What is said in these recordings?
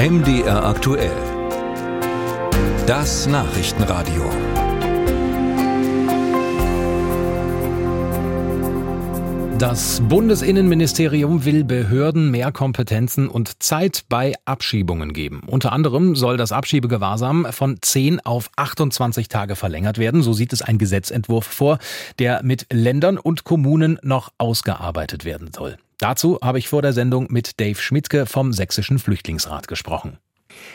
MDR aktuell. Das Nachrichtenradio. Das Bundesinnenministerium will Behörden mehr Kompetenzen und Zeit bei Abschiebungen geben. Unter anderem soll das Abschiebegewahrsam von 10 auf 28 Tage verlängert werden. So sieht es ein Gesetzentwurf vor, der mit Ländern und Kommunen noch ausgearbeitet werden soll. Dazu habe ich vor der Sendung mit Dave Schmidtke vom Sächsischen Flüchtlingsrat gesprochen.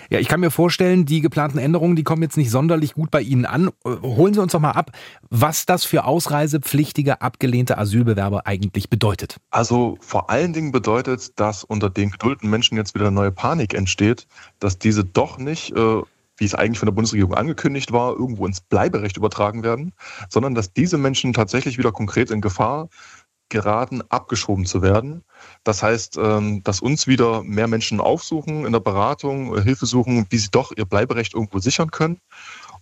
Ja, ich kann mir vorstellen, die geplanten Änderungen, die kommen jetzt nicht sonderlich gut bei Ihnen an. Holen Sie uns doch mal ab, was das für ausreisepflichtige abgelehnte Asylbewerber eigentlich bedeutet. Also vor allen Dingen bedeutet, dass unter den geduldeten Menschen jetzt wieder eine neue Panik entsteht, dass diese doch nicht äh wie es eigentlich von der Bundesregierung angekündigt war, irgendwo ins Bleiberecht übertragen werden, sondern dass diese Menschen tatsächlich wieder konkret in Gefahr geraten, abgeschoben zu werden. Das heißt, ähm, dass uns wieder mehr Menschen aufsuchen in der Beratung, äh, Hilfe suchen, wie sie doch ihr Bleiberecht irgendwo sichern können.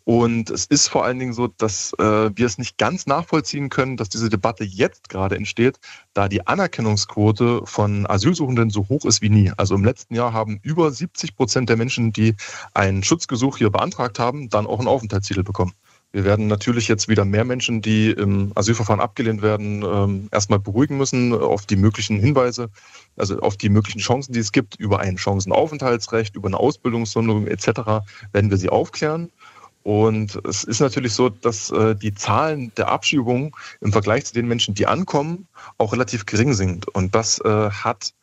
Und es ist vor allen Dingen so, dass äh, wir es nicht ganz nachvollziehen können, dass diese Debatte jetzt gerade entsteht, da die Anerkennungsquote von Asylsuchenden so hoch ist wie nie. Also im letzten Jahr haben über 70 Prozent der Menschen, die ein Schutzgesuch hier beantragt haben, dann auch einen Aufenthaltstitel bekommen. Wir werden natürlich jetzt wieder mehr Menschen, die im Asylverfahren abgelehnt werden, ähm, erstmal beruhigen müssen auf die möglichen Hinweise, also auf die möglichen Chancen, die es gibt, über ein Chancenaufenthaltsrecht, über eine Ausbildungssonderung etc. werden wir sie aufklären. Und es ist natürlich so, dass äh, die Zahlen der Abschiebungen im Vergleich zu den Menschen, die ankommen, auch relativ gering sind. Und das äh, hat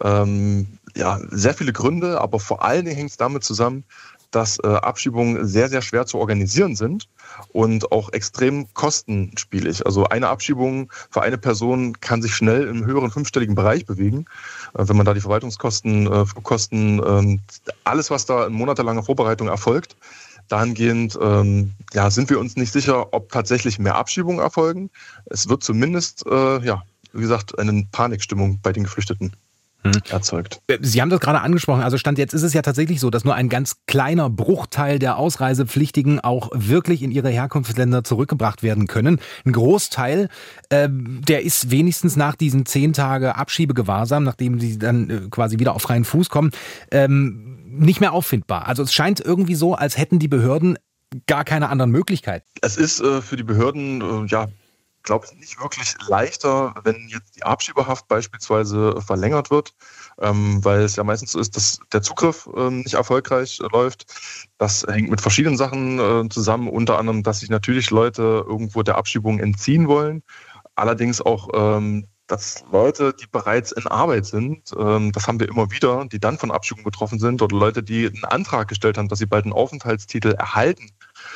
ähm, ja, sehr viele Gründe, aber vor allen Dingen hängt es damit zusammen, dass äh, Abschiebungen sehr, sehr schwer zu organisieren sind und auch extrem kostenspielig. Also eine Abschiebung für eine Person kann sich schnell im höheren fünfstelligen Bereich bewegen. Äh, wenn man da die Verwaltungskosten, äh, Flugkosten, äh, alles, was da in monatelanger Vorbereitung erfolgt, dahingehend ähm, ja, sind wir uns nicht sicher, ob tatsächlich mehr Abschiebungen erfolgen. Es wird zumindest, äh, ja, wie gesagt, eine Panikstimmung bei den Geflüchteten. Erzeugt. Äh, Sie haben das gerade angesprochen. Also Stand jetzt ist es ja tatsächlich so, dass nur ein ganz kleiner Bruchteil der Ausreisepflichtigen auch wirklich in ihre Herkunftsländer zurückgebracht werden können. Ein Großteil, äh, der ist wenigstens nach diesen zehn Tage Abschiebegewahrsam, nachdem sie dann äh, quasi wieder auf freien Fuß kommen, ähm, nicht mehr auffindbar. Also es scheint irgendwie so, als hätten die Behörden gar keine anderen Möglichkeiten. Es ist äh, für die Behörden äh, ja glaube ich, nicht wirklich leichter, wenn jetzt die Abschiebehaft beispielsweise verlängert wird, ähm, weil es ja meistens so ist, dass der Zugriff ähm, nicht erfolgreich läuft. Das hängt mit verschiedenen Sachen äh, zusammen, unter anderem, dass sich natürlich Leute irgendwo der Abschiebung entziehen wollen. Allerdings auch ähm, dass Leute, die bereits in Arbeit sind, ähm, das haben wir immer wieder, die dann von Abschiebung betroffen sind oder Leute, die einen Antrag gestellt haben, dass sie bald einen Aufenthaltstitel erhalten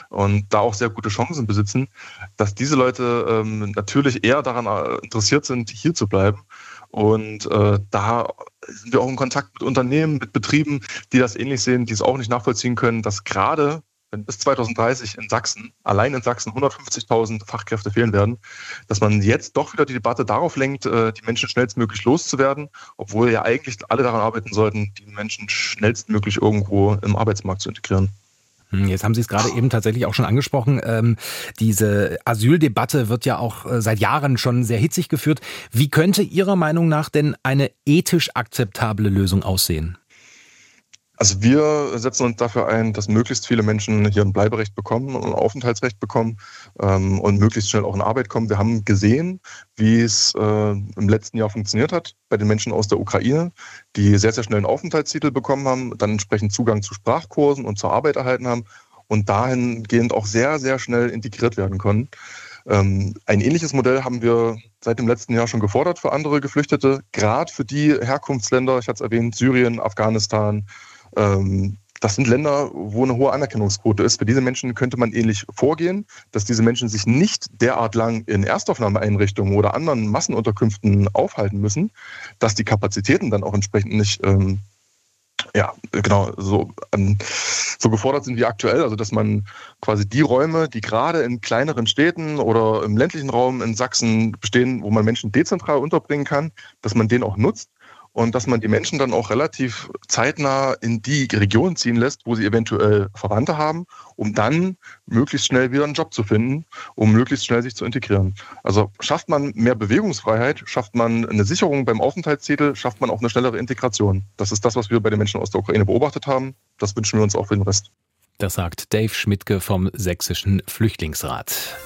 und da auch sehr gute Chancen besitzen, dass diese Leute ähm, natürlich eher daran äh, interessiert sind, hier zu bleiben. Und äh, da sind wir auch in Kontakt mit Unternehmen, mit Betrieben, die das ähnlich sehen, die es auch nicht nachvollziehen können, dass gerade wenn bis 2030 in Sachsen, allein in Sachsen 150.000 Fachkräfte fehlen werden, dass man jetzt doch wieder die Debatte darauf lenkt, äh, die Menschen schnellstmöglich loszuwerden, obwohl ja eigentlich alle daran arbeiten sollten, die Menschen schnellstmöglich irgendwo im Arbeitsmarkt zu integrieren. Hm, jetzt haben Sie es gerade eben tatsächlich auch schon angesprochen. Ähm, diese Asyldebatte wird ja auch äh, seit Jahren schon sehr hitzig geführt. Wie könnte Ihrer Meinung nach denn eine ethisch akzeptable Lösung aussehen? Also wir setzen uns dafür ein, dass möglichst viele Menschen hier ein Bleiberecht bekommen und ein Aufenthaltsrecht bekommen ähm, und möglichst schnell auch in Arbeit kommen. Wir haben gesehen, wie es äh, im letzten Jahr funktioniert hat bei den Menschen aus der Ukraine, die sehr, sehr schnell einen Aufenthaltstitel bekommen haben, dann entsprechend Zugang zu Sprachkursen und zur Arbeit erhalten haben und dahingehend auch sehr, sehr schnell integriert werden können. Ähm, ein ähnliches Modell haben wir seit dem letzten Jahr schon gefordert für andere Geflüchtete, gerade für die Herkunftsländer, ich hatte es erwähnt, Syrien, Afghanistan, ähm, das sind Länder, wo eine hohe Anerkennungsquote ist. Für diese Menschen könnte man ähnlich vorgehen, dass diese Menschen sich nicht derart lang in Erstaufnahmeeinrichtungen oder anderen Massenunterkünften aufhalten müssen, dass die Kapazitäten dann auch entsprechend nicht ähm, ja, genau, so, ähm, so gefordert sind wie aktuell. Also, dass man quasi die Räume, die gerade in kleineren Städten oder im ländlichen Raum in Sachsen bestehen, wo man Menschen dezentral unterbringen kann, dass man den auch nutzt und dass man die Menschen dann auch relativ zeitnah in die Region ziehen lässt, wo sie eventuell Verwandte haben, um dann möglichst schnell wieder einen Job zu finden, um möglichst schnell sich zu integrieren. Also schafft man mehr Bewegungsfreiheit, schafft man eine Sicherung beim Aufenthaltstitel, schafft man auch eine schnellere Integration. Das ist das, was wir bei den Menschen aus der Ukraine beobachtet haben. Das wünschen wir uns auch für den Rest. Das sagt Dave Schmidtke vom Sächsischen Flüchtlingsrat.